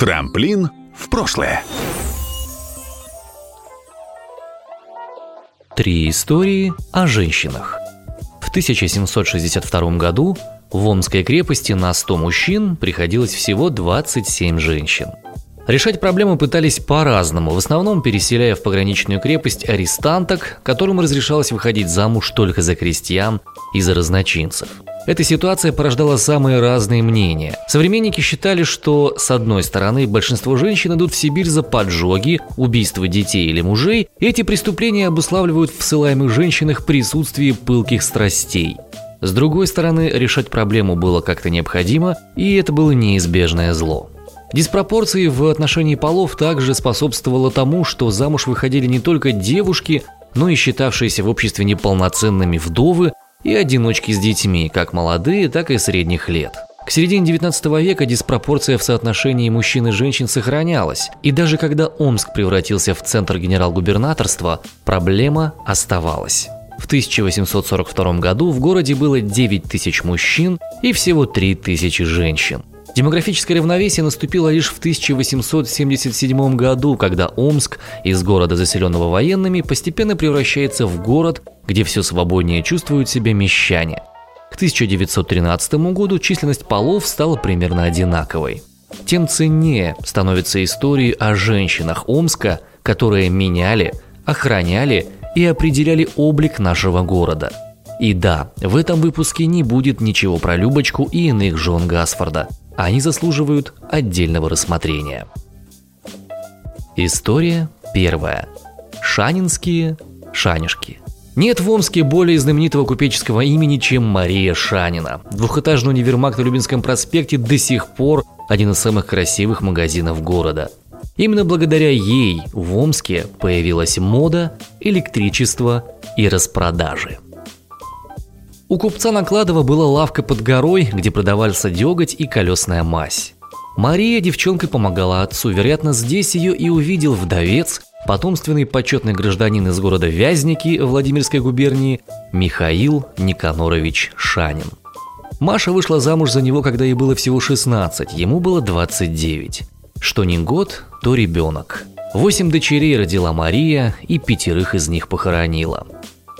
Трамплин в прошлое. Три истории о женщинах. В 1762 году в Омской крепости на 100 мужчин приходилось всего 27 женщин. Решать проблему пытались по-разному, в основном переселяя в пограничную крепость арестанток, которым разрешалось выходить замуж только за крестьян и за разночинцев. Эта ситуация порождала самые разные мнения. Современники считали, что, с одной стороны, большинство женщин идут в Сибирь за поджоги, убийство детей или мужей, и эти преступления обуславливают в ссылаемых женщинах присутствие пылких страстей. С другой стороны, решать проблему было как-то необходимо, и это было неизбежное зло. Диспропорции в отношении полов также способствовало тому, что замуж выходили не только девушки, но и считавшиеся в обществе неполноценными вдовы и одиночки с детьми, как молодые, так и средних лет. К середине 19 века диспропорция в соотношении мужчин и женщин сохранялась, и даже когда Омск превратился в центр генерал-губернаторства, проблема оставалась. В 1842 году в городе было 9 тысяч мужчин и всего 3 тысячи женщин. Демографическое равновесие наступило лишь в 1877 году, когда Омск из города, заселенного военными, постепенно превращается в город, где все свободнее чувствуют себя мещане. К 1913 году численность полов стала примерно одинаковой. Тем ценнее становятся истории о женщинах Омска, которые меняли, охраняли и определяли облик нашего города. И да, в этом выпуске не будет ничего про Любочку и иных жен Гасфорда – они заслуживают отдельного рассмотрения. История первая. Шанинские шанишки. Нет в Омске более знаменитого купеческого имени, чем Мария Шанина. Двухэтажный универмаг на Любинском проспекте до сих пор один из самых красивых магазинов города. Именно благодаря ей в Омске появилась мода, электричество и распродажи. У купца Накладова была лавка под горой, где продавался деготь и колесная мазь. Мария девчонкой помогала отцу, вероятно, здесь ее и увидел вдовец, потомственный почетный гражданин из города Вязники Владимирской губернии Михаил Никанорович Шанин. Маша вышла замуж за него, когда ей было всего 16, ему было 29. Что не год, то ребенок. Восемь дочерей родила Мария и пятерых из них похоронила.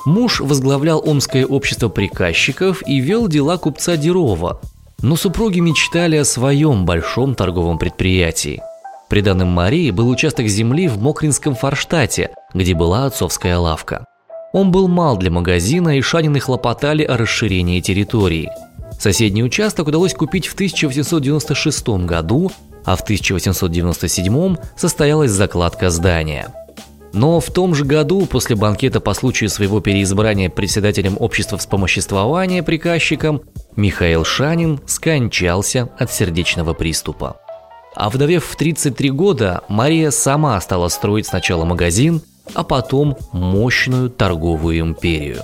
Муж возглавлял Омское общество приказчиков и вел дела купца Дерова, но супруги мечтали о своем большом торговом предприятии. Приданным Марии был участок земли в Мокринском форштате, где была отцовская лавка. Он был мал для магазина, и Шанины хлопотали о расширении территории. Соседний участок удалось купить в 1896 году, а в 1897 состоялась закладка здания – но в том же году, после банкета по случаю своего переизбрания председателем общества вспомоществования приказчиком, Михаил Шанин скончался от сердечного приступа. А вдовев в 33 года, Мария сама стала строить сначала магазин, а потом мощную торговую империю.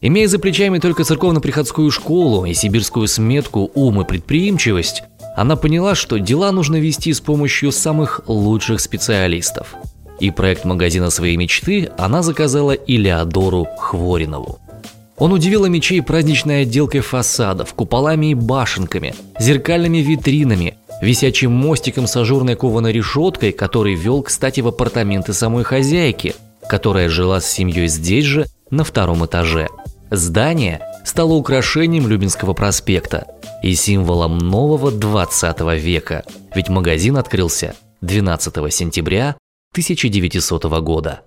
Имея за плечами только церковно-приходскую школу и сибирскую сметку «Ум и предприимчивость», она поняла, что дела нужно вести с помощью самых лучших специалистов – и проект магазина своей мечты она заказала Илеодору Хворинову. Он удивил мечей праздничной отделкой фасадов, куполами и башенками, зеркальными витринами, висячим мостиком с ажурной кованой решеткой, который вел, кстати, в апартаменты самой хозяйки, которая жила с семьей здесь же, на втором этаже. Здание стало украшением Любинского проспекта и символом нового 20 века, ведь магазин открылся 12 сентября 1900 года.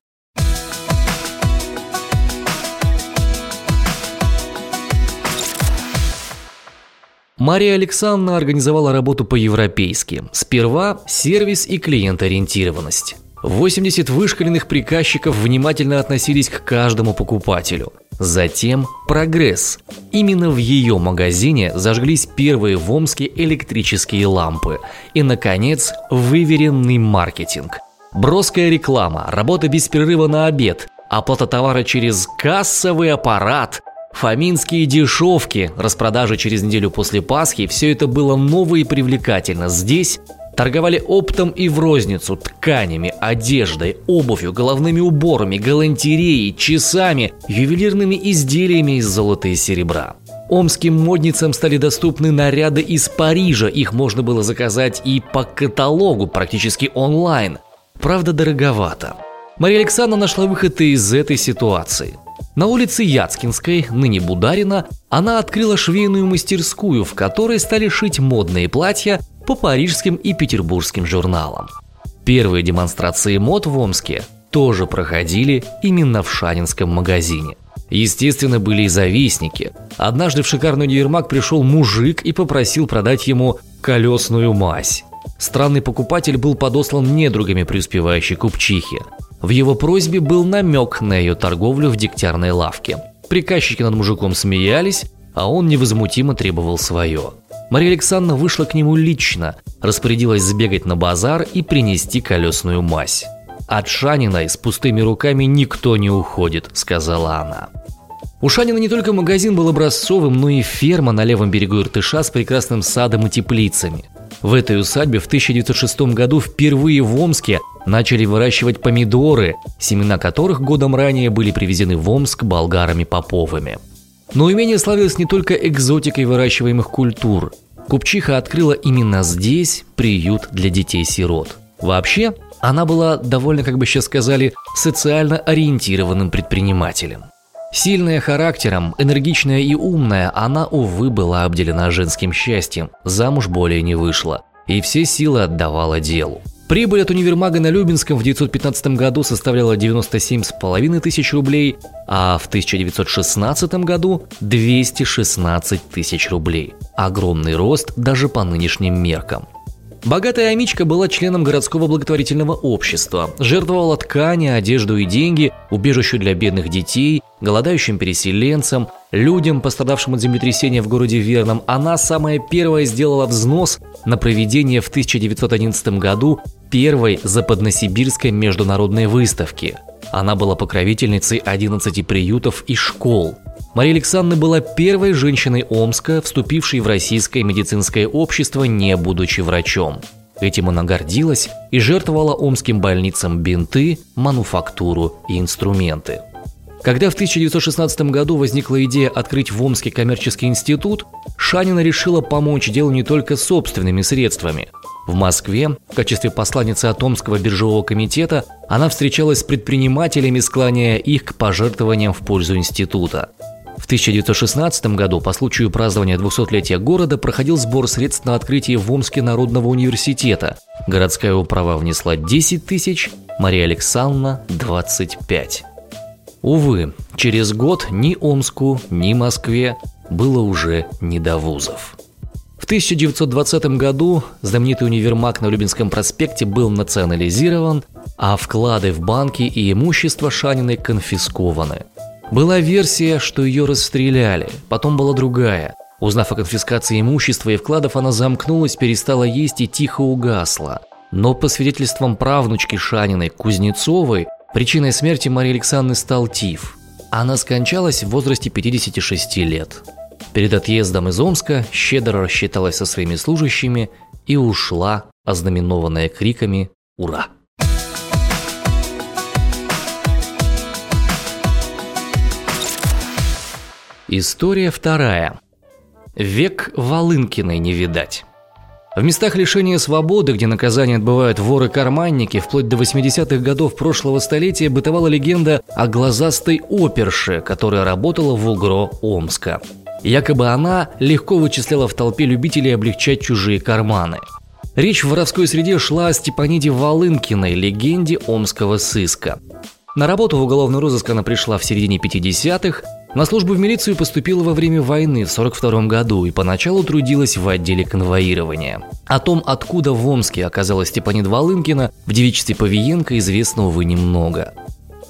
Мария Александровна организовала работу по-европейски. Сперва сервис и клиент-ориентированность. 80 вышкаленных приказчиков внимательно относились к каждому покупателю. Затем прогресс. Именно в ее магазине зажглись первые в Омске электрические лампы. И, наконец, выверенный маркетинг – Броская реклама, работа без перерыва на обед, оплата товара через кассовый аппарат, фоминские дешевки, распродажи через неделю после Пасхи – все это было ново и привлекательно. Здесь торговали оптом и в розницу, тканями, одеждой, обувью, головными уборами, галантереей, часами, ювелирными изделиями из золота и серебра. Омским модницам стали доступны наряды из Парижа, их можно было заказать и по каталогу, практически онлайн. Правда, дороговато. Мария Александровна нашла выход из этой ситуации. На улице Яцкинской, ныне Бударина, она открыла швейную мастерскую, в которой стали шить модные платья по парижским и петербургским журналам. Первые демонстрации мод в Омске тоже проходили именно в Шанинском магазине. Естественно, были и завистники. Однажды в шикарный универмаг пришел мужик и попросил продать ему колесную мазь. Странный покупатель был подослан недругами преуспевающей купчихи. В его просьбе был намек на ее торговлю в дегтярной лавке. Приказчики над мужиком смеялись, а он невозмутимо требовал свое. Мария Александровна вышла к нему лично, распорядилась сбегать на базар и принести колесную мазь. «От Шанина с пустыми руками никто не уходит», – сказала она. У Шанина не только магазин был образцовым, но и ферма на левом берегу Иртыша с прекрасным садом и теплицами. В этой усадьбе в 1906 году впервые в Омске начали выращивать помидоры, семена которых годом ранее были привезены в Омск болгарами Поповыми. Но имение славилось не только экзотикой выращиваемых культур. Купчиха открыла именно здесь приют для детей-сирот. Вообще, она была довольно, как бы сейчас сказали, социально ориентированным предпринимателем. Сильная характером, энергичная и умная, она, увы, была обделена женским счастьем, замуж более не вышла, и все силы отдавала делу. Прибыль от универмага на Любинском в 1915 году составляла 97,5 тысяч рублей, а в 1916 году 216 тысяч рублей. Огромный рост даже по нынешним меркам. Богатая Амичка была членом городского благотворительного общества, жертвовала ткани, одежду и деньги, убежищу для бедных детей, голодающим переселенцам, людям, пострадавшим от землетрясения в городе Верном. Она самая первая сделала взнос на проведение в 1911 году первой западносибирской международной выставки. Она была покровительницей 11 приютов и школ – Мария Александровна была первой женщиной Омска, вступившей в российское медицинское общество, не будучи врачом. Этим она гордилась и жертвовала омским больницам бинты, мануфактуру и инструменты. Когда в 1916 году возникла идея открыть в Омске коммерческий институт, Шанина решила помочь делу не только собственными средствами. В Москве в качестве посланницы от Омского биржевого комитета она встречалась с предпринимателями, склоняя их к пожертвованиям в пользу института. В 1916 году по случаю празднования 200-летия города проходил сбор средств на открытие в Омске Народного университета. Городская управа внесла 10 тысяч, Мария Александровна – 25. Увы, через год ни Омску, ни Москве было уже не до вузов. В 1920 году знаменитый универмаг на Любинском проспекте был национализирован, а вклады в банки и имущество Шаниной конфискованы. Была версия, что ее расстреляли, потом была другая. Узнав о конфискации имущества и вкладов, она замкнулась, перестала есть и тихо угасла. Но по свидетельствам правнучки Шаниной Кузнецовой, причиной смерти Марии Александры стал тиф. Она скончалась в возрасте 56 лет. Перед отъездом из Омска щедро рассчиталась со своими служащими и ушла, ознаменованная криками «Ура!». История вторая. Век Волынкиной не видать. В местах лишения свободы, где наказание отбывают воры-карманники, вплоть до 80-х годов прошлого столетия бытовала легенда о глазастой оперше, которая работала в УГРО Омска. Якобы она легко вычисляла в толпе любителей облегчать чужие карманы. Речь в воровской среде шла о Степаниде Волынкиной, легенде омского сыска. На работу в уголовный розыск она пришла в середине 50-х, на службу в милицию поступила во время войны в 42 году и поначалу трудилась в отделе конвоирования. О том, откуда в Омске оказалась Степанид Волынкина, в девичестве Павиенко известно, увы, немного.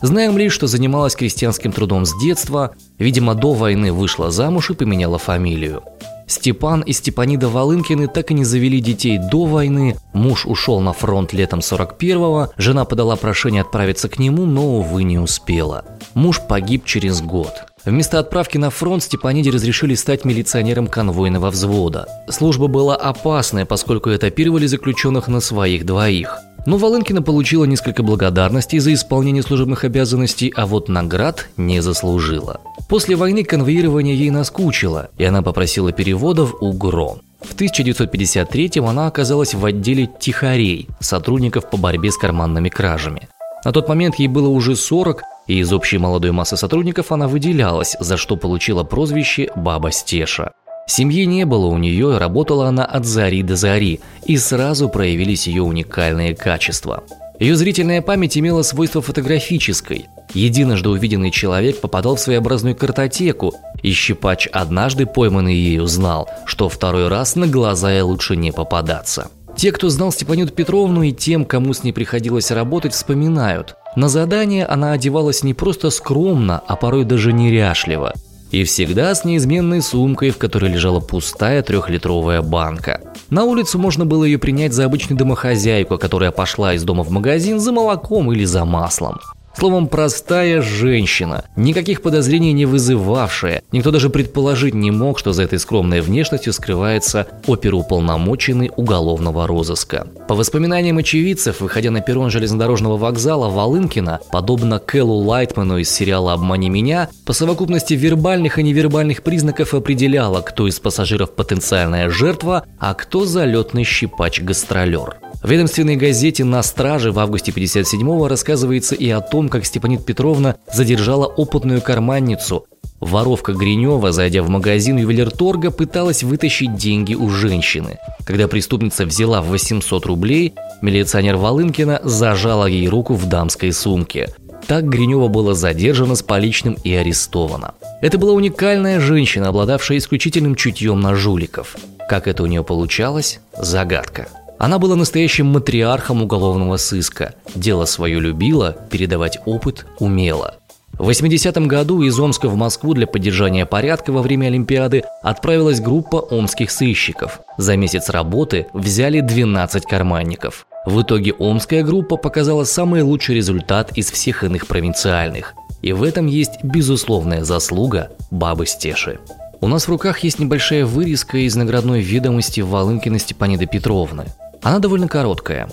Знаем лишь, что занималась крестьянским трудом с детства, видимо, до войны вышла замуж и поменяла фамилию. Степан и Степанида Волынкины так и не завели детей до войны, муж ушел на фронт летом 41-го, жена подала прошение отправиться к нему, но, увы, не успела. Муж погиб через год. Вместо отправки на фронт Степаниде разрешили стать милиционером конвойного взвода. Служба была опасная, поскольку этапировали заключенных на своих двоих. Но Волынкина получила несколько благодарностей за исполнение служебных обязанностей, а вот наград не заслужила. После войны конвоирование ей наскучило, и она попросила переводов у ГРО. В 1953-м она оказалась в отделе «Тихарей» сотрудников по борьбе с карманными кражами. На тот момент ей было уже 40, и из общей молодой массы сотрудников она выделялась, за что получила прозвище «Баба Стеша». Семьи не было у нее, работала она от зари до зари, и сразу проявились ее уникальные качества. Ее зрительная память имела свойство фотографической. Единожды увиденный человек попадал в своеобразную картотеку, и щипач, однажды пойманный ею, знал, что второй раз на глаза ей лучше не попадаться. Те, кто знал Степанюту Петровну и тем, кому с ней приходилось работать, вспоминают. На задание она одевалась не просто скромно, а порой даже неряшливо – и всегда с неизменной сумкой, в которой лежала пустая трехлитровая банка. На улицу можно было ее принять за обычную домохозяйку, которая пошла из дома в магазин за молоком или за маслом. Словом, простая женщина, никаких подозрений не вызывавшая. Никто даже предположить не мог, что за этой скромной внешностью скрывается оперуполномоченный уголовного розыска. По воспоминаниям очевидцев, выходя на перрон железнодорожного вокзала Волынкина, подобно Кэллу Лайтману из сериала «Обмани меня», по совокупности вербальных и невербальных признаков определяла, кто из пассажиров потенциальная жертва, а кто залетный щипач-гастролер. В ведомственной газете «На страже» в августе 57-го рассказывается и о том, как Степанит Петровна задержала опытную карманницу. Воровка Гринева, зайдя в магазин ювелирторга, пыталась вытащить деньги у женщины. Когда преступница взяла 800 рублей, милиционер Волынкина зажала ей руку в дамской сумке. Так Гринева была задержана с поличным и арестована. Это была уникальная женщина, обладавшая исключительным чутьем на жуликов. Как это у нее получалось – загадка. Она была настоящим матриархом уголовного сыска. Дело свое любила, передавать опыт умела. В 80-м году из Омска в Москву для поддержания порядка во время Олимпиады отправилась группа омских сыщиков. За месяц работы взяли 12 карманников. В итоге омская группа показала самый лучший результат из всех иных провинциальных. И в этом есть безусловная заслуга бабы Стеши. У нас в руках есть небольшая вырезка из наградной ведомости Волынкина Степаниды Петровны. Она довольно короткая.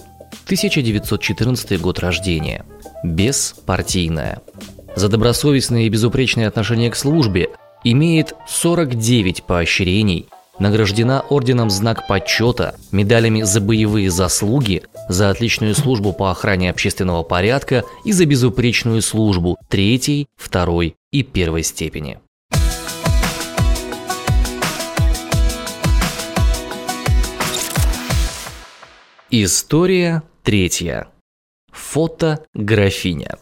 1914 год рождения. Беспартийная. За добросовестное и безупречное отношение к службе имеет 49 поощрений, награждена орденом Знак почета, медалями за боевые заслуги, за отличную службу по охране общественного порядка и за безупречную службу третьей, второй и первой степени. История третья. Фото графиня.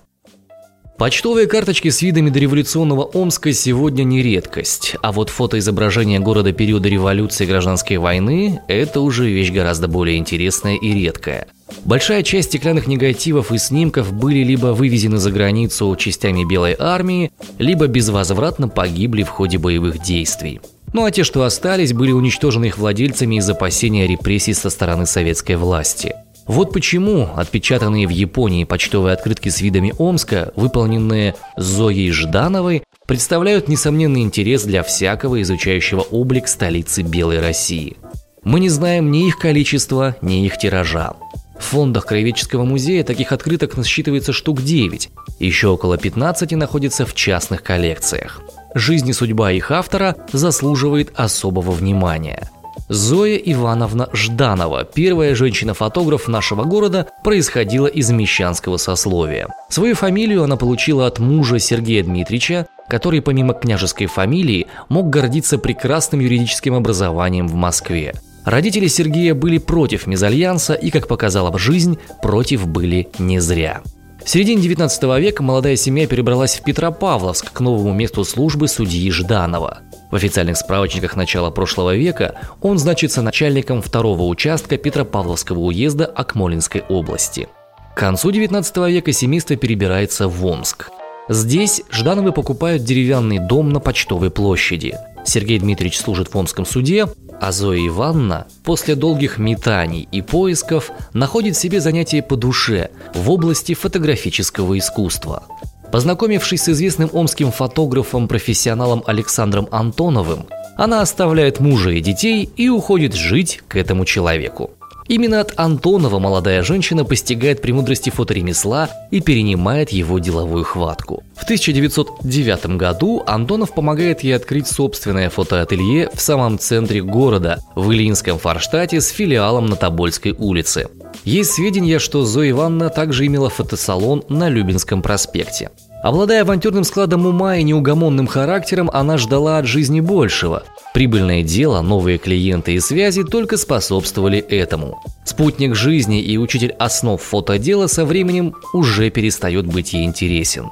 Почтовые карточки с видами дореволюционного Омска сегодня не редкость, а вот фотоизображение города периода революции и гражданской войны – это уже вещь гораздо более интересная и редкая. Большая часть стеклянных негативов и снимков были либо вывезены за границу частями Белой армии, либо безвозвратно погибли в ходе боевых действий. Ну а те, что остались, были уничтожены их владельцами из опасения репрессий со стороны советской власти. Вот почему отпечатанные в Японии почтовые открытки с видами Омска, выполненные Зоей Ждановой, представляют несомненный интерес для всякого изучающего облик столицы Белой России. Мы не знаем ни их количества, ни их тиража. В фондах Краеведческого музея таких открыток насчитывается штук 9, еще около 15 находятся в частных коллекциях жизнь и судьба их автора заслуживает особого внимания. Зоя Ивановна Жданова, первая женщина-фотограф нашего города, происходила из мещанского сословия. Свою фамилию она получила от мужа Сергея Дмитриевича, который помимо княжеской фамилии мог гордиться прекрасным юридическим образованием в Москве. Родители Сергея были против мезальянса и, как показала жизнь, против были не зря. В середине 19 века молодая семья перебралась в Петропавловск к новому месту службы судьи Жданова. В официальных справочниках начала прошлого века он значится начальником второго участка Петропавловского уезда Акмолинской области. К концу 19 века семейство перебирается в Омск. Здесь Ждановы покупают деревянный дом на Почтовой площади. Сергей Дмитриевич служит в Омском суде, а Зоя Ивановна после долгих метаний и поисков находит себе занятие по душе в области фотографического искусства. Познакомившись с известным омским фотографом-профессионалом Александром Антоновым, она оставляет мужа и детей и уходит жить к этому человеку. Именно от Антонова молодая женщина постигает премудрости фоторемесла и перенимает его деловую хватку. В 1909 году Антонов помогает ей открыть собственное фотоателье в самом центре города, в Ильинском Форштате с филиалом на Тобольской улице. Есть сведения, что Зоя Ивановна также имела фотосалон на Любинском проспекте. Обладая авантюрным складом ума и неугомонным характером, она ждала от жизни большего. Прибыльное дело, новые клиенты и связи только способствовали этому. Спутник жизни и учитель основ фотодела со временем уже перестает быть ей интересен.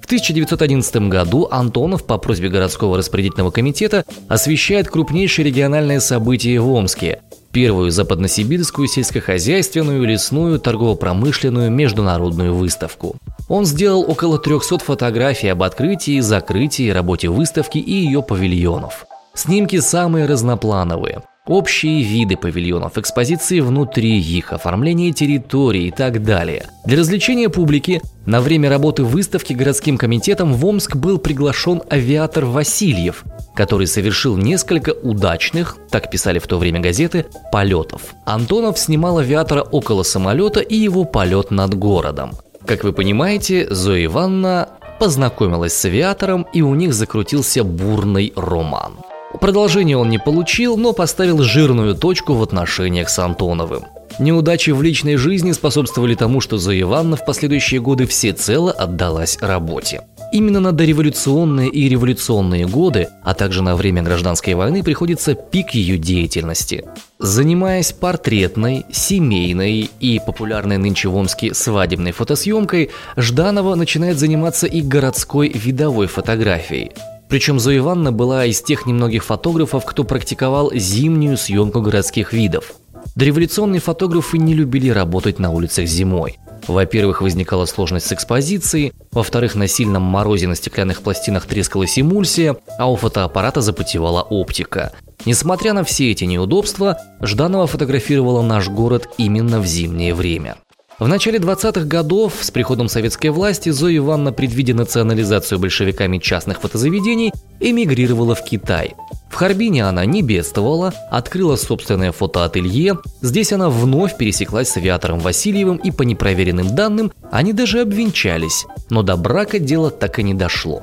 В 1911 году Антонов по просьбе городского распорядительного комитета освещает крупнейшее региональное событие в Омске – первую западносибирскую сельскохозяйственную, лесную, торгово-промышленную международную выставку. Он сделал около 300 фотографий об открытии, закрытии, работе выставки и ее павильонов. Снимки самые разноплановые. Общие виды павильонов, экспозиции внутри их, оформление территории и так далее. Для развлечения публики на время работы выставки городским комитетом в Омск был приглашен авиатор Васильев, который совершил несколько удачных, так писали в то время газеты, полетов. Антонов снимал авиатора около самолета и его полет над городом. Как вы понимаете, Зоя Ивановна познакомилась с авиатором и у них закрутился бурный роман. Продолжение он не получил, но поставил жирную точку в отношениях с Антоновым. Неудачи в личной жизни способствовали тому, что Зоя Ивановна в последующие годы всецело отдалась работе. Именно на дореволюционные и революционные годы, а также на время гражданской войны приходится пик ее деятельности. Занимаясь портретной, семейной и популярной нынче в Омске свадебной фотосъемкой, Жданова начинает заниматься и городской видовой фотографией – причем Зоя Ивановна была из тех немногих фотографов, кто практиковал зимнюю съемку городских видов. Дореволюционные фотографы не любили работать на улицах зимой. Во-первых, возникала сложность с экспозицией, во-вторых, на сильном морозе на стеклянных пластинах трескалась эмульсия, а у фотоаппарата запотевала оптика. Несмотря на все эти неудобства, Жданова фотографировала наш город именно в зимнее время. В начале 20-х годов с приходом советской власти Зоя Ивановна, предвидя национализацию большевиками частных фотозаведений, эмигрировала в Китай. В Харбине она не бедствовала, открыла собственное фотоателье, здесь она вновь пересеклась с авиатором Васильевым и по непроверенным данным они даже обвенчались, но до брака дело так и не дошло.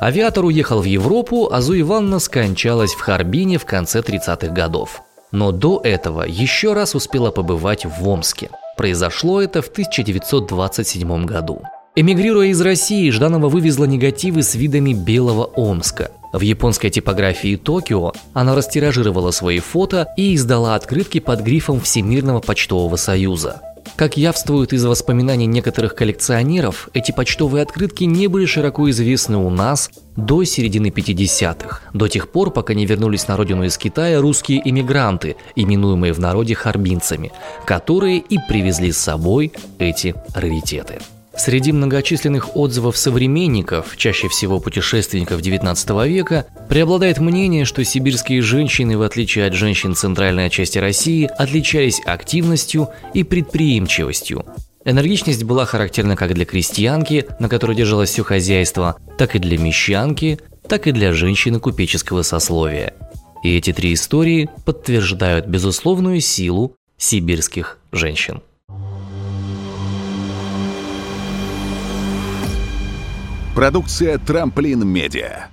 Авиатор уехал в Европу, а Зоя Ивановна скончалась в Харбине в конце 30-х годов. Но до этого еще раз успела побывать в Омске – Произошло это в 1927 году. Эмигрируя из России, Жданова вывезла негативы с видами белого Омска. В японской типографии Токио она растиражировала свои фото и издала открытки под грифом Всемирного почтового союза. Как явствует из воспоминаний некоторых коллекционеров, эти почтовые открытки не были широко известны у нас до середины 50-х, до тех пор, пока не вернулись на родину из Китая русские иммигранты, именуемые в народе харбинцами, которые и привезли с собой эти раритеты. Среди многочисленных отзывов современников, чаще всего путешественников XIX века, преобладает мнение, что сибирские женщины, в отличие от женщин центральной части России, отличались активностью и предприимчивостью. Энергичность была характерна как для крестьянки, на которой держалось все хозяйство, так и для мещанки, так и для женщины купеческого сословия. И эти три истории подтверждают безусловную силу сибирских женщин. Продукция «Трамплин Медиа».